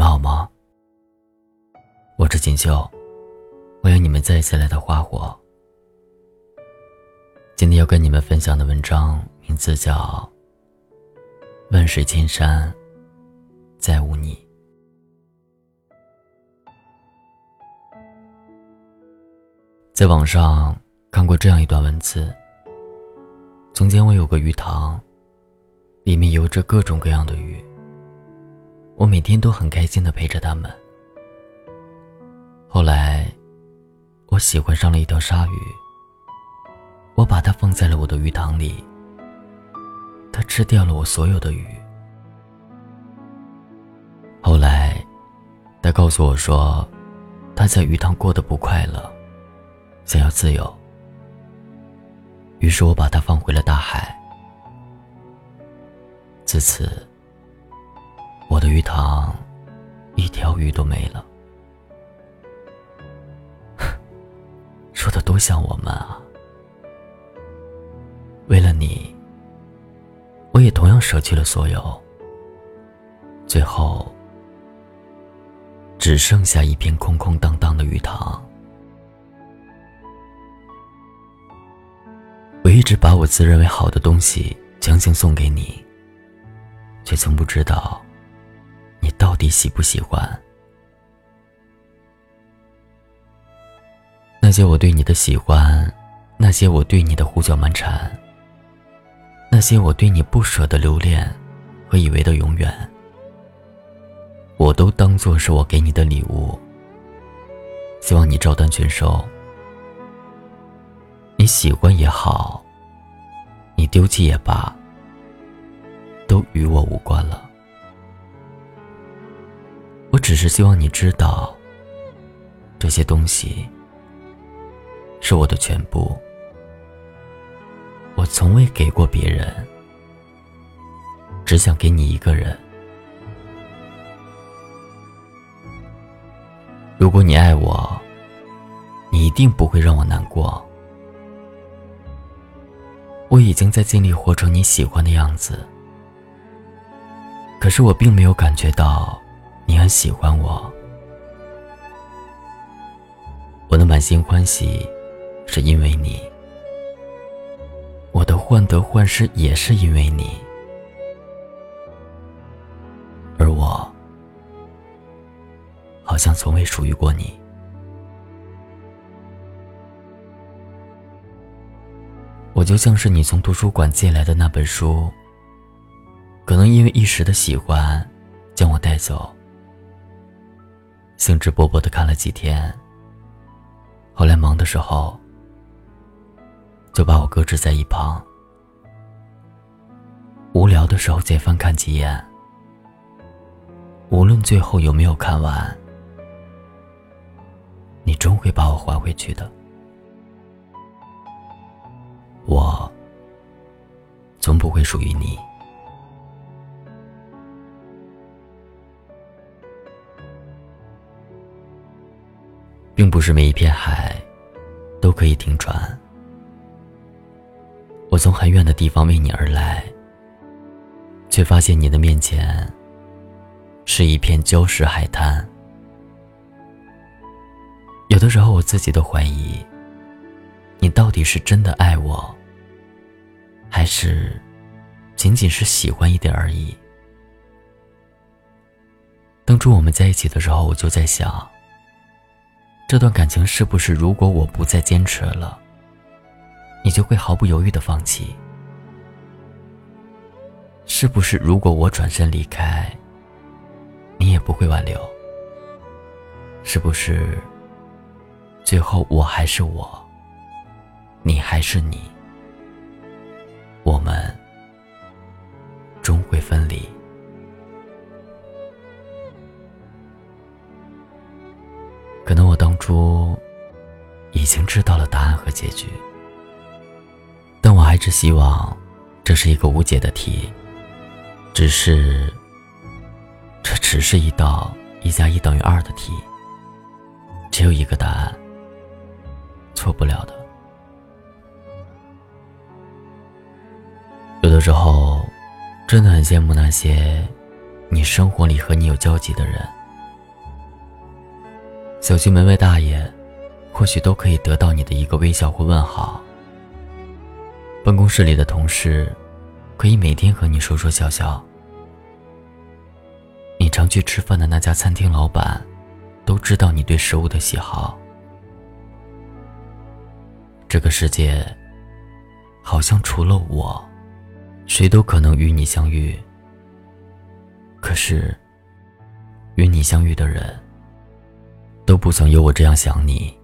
们好吗？我是锦绣，欢迎你们再一次来到花火。今天要跟你们分享的文章名字叫《万水千山，再无你》。在网上看过这样一段文字：从前我有个鱼塘，里面游着各种各样的鱼。我每天都很开心的陪着他们。后来，我喜欢上了一条鲨鱼。我把它放在了我的鱼塘里。它吃掉了我所有的鱼。后来，它告诉我说，它在鱼塘过得不快乐，想要自由。于是我把它放回了大海。自此。我的鱼塘，一条鱼都没了。说的多像我们啊！为了你，我也同样舍弃了所有，最后只剩下一片空空荡荡的鱼塘。我一直把我自认为好的东西强行送给你，却从不知道。你到底喜不喜欢？那些我对你的喜欢，那些我对你的胡搅蛮缠，那些我对你不舍的留恋和以为的永远，我都当做是我给你的礼物，希望你照单全收。你喜欢也好，你丢弃也罢，都与我无关了。我只是希望你知道，这些东西是我的全部。我从未给过别人，只想给你一个人。如果你爱我，你一定不会让我难过。我已经在尽力活成你喜欢的样子，可是我并没有感觉到。你很喜欢我，我的满心欢喜是因为你，我的患得患失也是因为你，而我好像从未属于过你。我就像是你从图书馆借来的那本书，可能因为一时的喜欢，将我带走。兴致勃勃的看了几天，后来忙的时候，就把我搁置在一旁。无聊的时候再翻看几眼，无论最后有没有看完，你终会把我还回去的。我从不会属于你。并不是每一片海都可以停船。我从很远的地方为你而来，却发现你的面前是一片礁石海滩。有的时候，我自己都怀疑，你到底是真的爱我，还是仅仅是喜欢一点而已？当初我们在一起的时候，我就在想。这段感情是不是，如果我不再坚持了，你就会毫不犹豫的放弃？是不是，如果我转身离开，你也不会挽留？是不是，最后我还是我，你还是你，我们终会分离？可能我当初已经知道了答案和结局，但我还是希望这是一个无解的题，只是这只是一道一加一等于二的题，只有一个答案，错不了的。有的时候真的很羡慕那些你生活里和你有交集的人。小区门外大爷，或许都可以得到你的一个微笑或问好。办公室里的同事，可以每天和你说说笑笑。你常去吃饭的那家餐厅老板，都知道你对食物的喜好。这个世界，好像除了我，谁都可能与你相遇。可是，与你相遇的人，都不曾有我这样想你。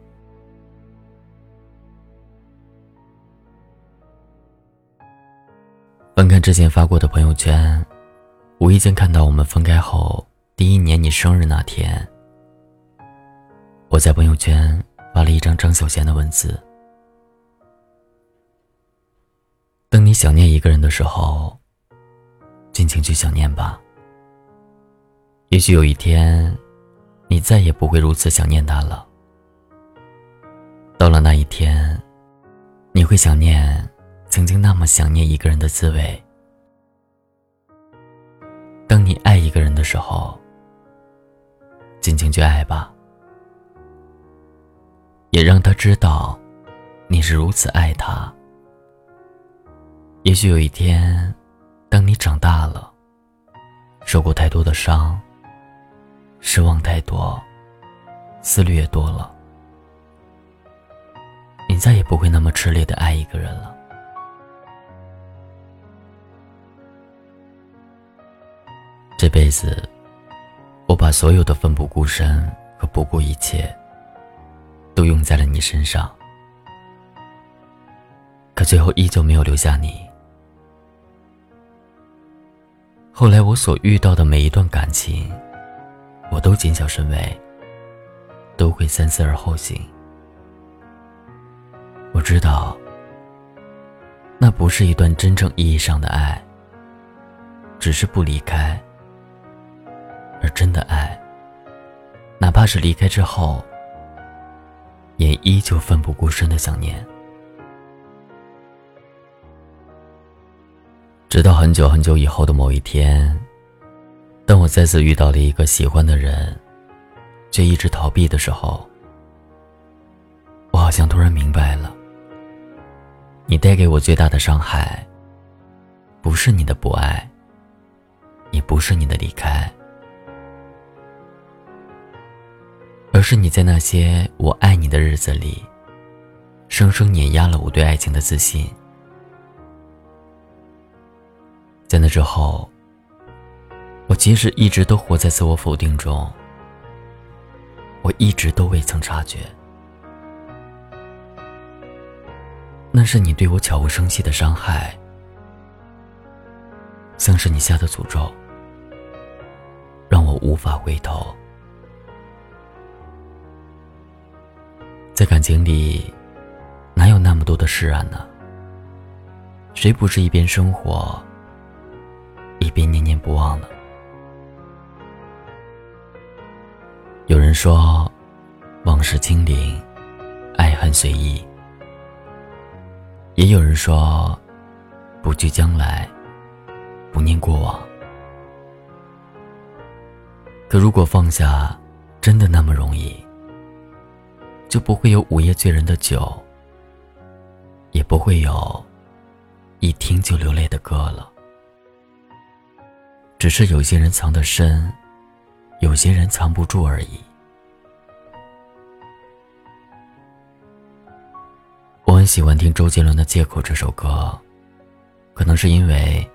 翻看之前发过的朋友圈。无意间看到我们分开后第一年你生日那天，我在朋友圈发了一张张小娴的文字。当你想念一个人的时候，尽情去想念吧。也许有一天，你再也不会如此想念他了。到了那一天，你会想念曾经那么想念一个人的滋味。当你爱一个人的时候，尽情去爱吧，也让他知道你是如此爱他。也许有一天，当你长大了，受过太多的伤，失望太多，思虑也多了，你再也不会那么炽烈的爱一个人了。这辈子，我把所有的奋不顾身和不顾一切，都用在了你身上，可最后依旧没有留下你。后来我所遇到的每一段感情，我都谨小慎微，都会三思而后行。我知道，那不是一段真正意义上的爱，只是不离开。而真的爱，哪怕是离开之后，也依旧奋不顾身的想念。直到很久很久以后的某一天，当我再次遇到了一个喜欢的人，却一直逃避的时候，我好像突然明白了，你带给我最大的伤害，不是你的不爱，也不是你的离开。而是你在那些我爱你的日子里，生生碾压了我对爱情的自信。在那之后，我即使一直都活在自我否定中，我一直都未曾察觉，那是你对我悄无声息的伤害，像是你下的诅咒，让我无法回头。在感情里，哪有那么多的释然呢？谁不是一边生活，一边念念不忘呢？说，往事清零，爱恨随意；也有人说，不惧将来，不念过往。可如果放下，真的那么容易？就不会有午夜醉人的酒，也不会有一听就流泪的歌了。只是有些人藏得深，有些人藏不住而已。很喜欢听周杰伦的《借口》这首歌，可能是因为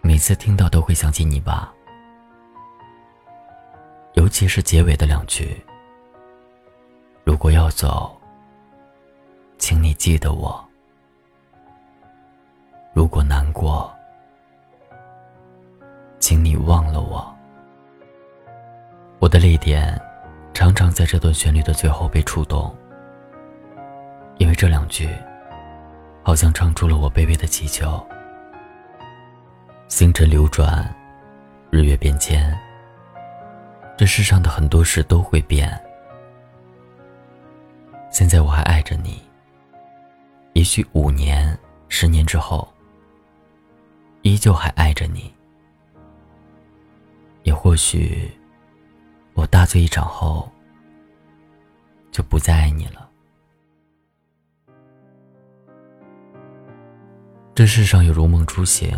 每次听到都会想起你吧，尤其是结尾的两句。如果要走，请你记得我。如果难过，请你忘了我。我的泪点常常在这段旋律的最后被触动，因为这两句，好像唱出了我卑微的祈求。星辰流转，日月变迁，这世上的很多事都会变。现在我还爱着你。也许五年、十年之后，依旧还爱着你。也或许，我大醉一场后，就不再爱你了。这世上有如梦初醒，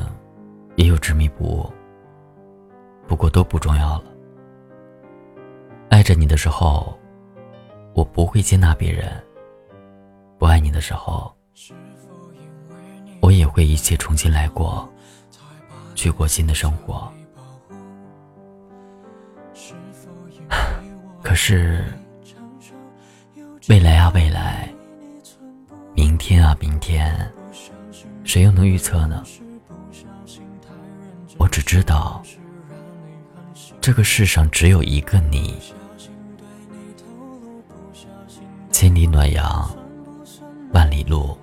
也有执迷不悟。不过都不重要了。爱着你的时候，我不会接纳别人；不爱你的时候，我也会一切重新来过，去过新的生活。可是，未来啊未来，明天啊明天。谁又能预测呢？我只知道，这个世上只有一个你。千里暖阳，万里路，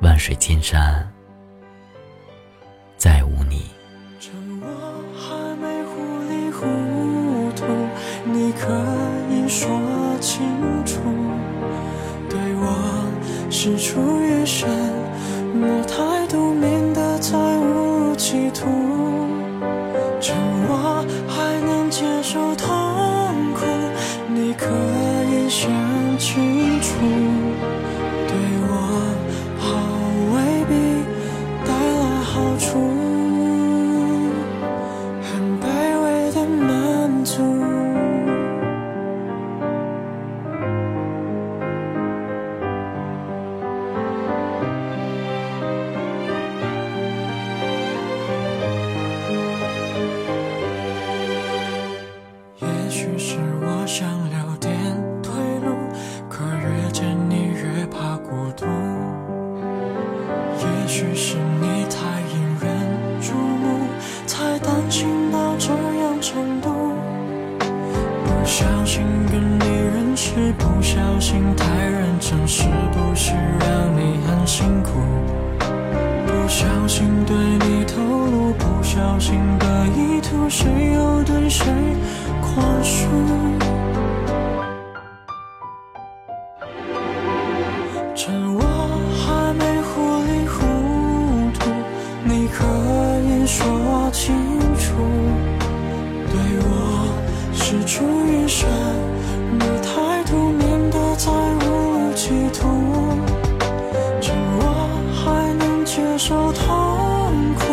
万水千山，再无你。是出于神。我太情的意图，谁又对谁宽恕？趁我还没糊里糊涂，你可以。说清楚，对我是出于神，你态度免得再无企图，趁我还能接受痛苦。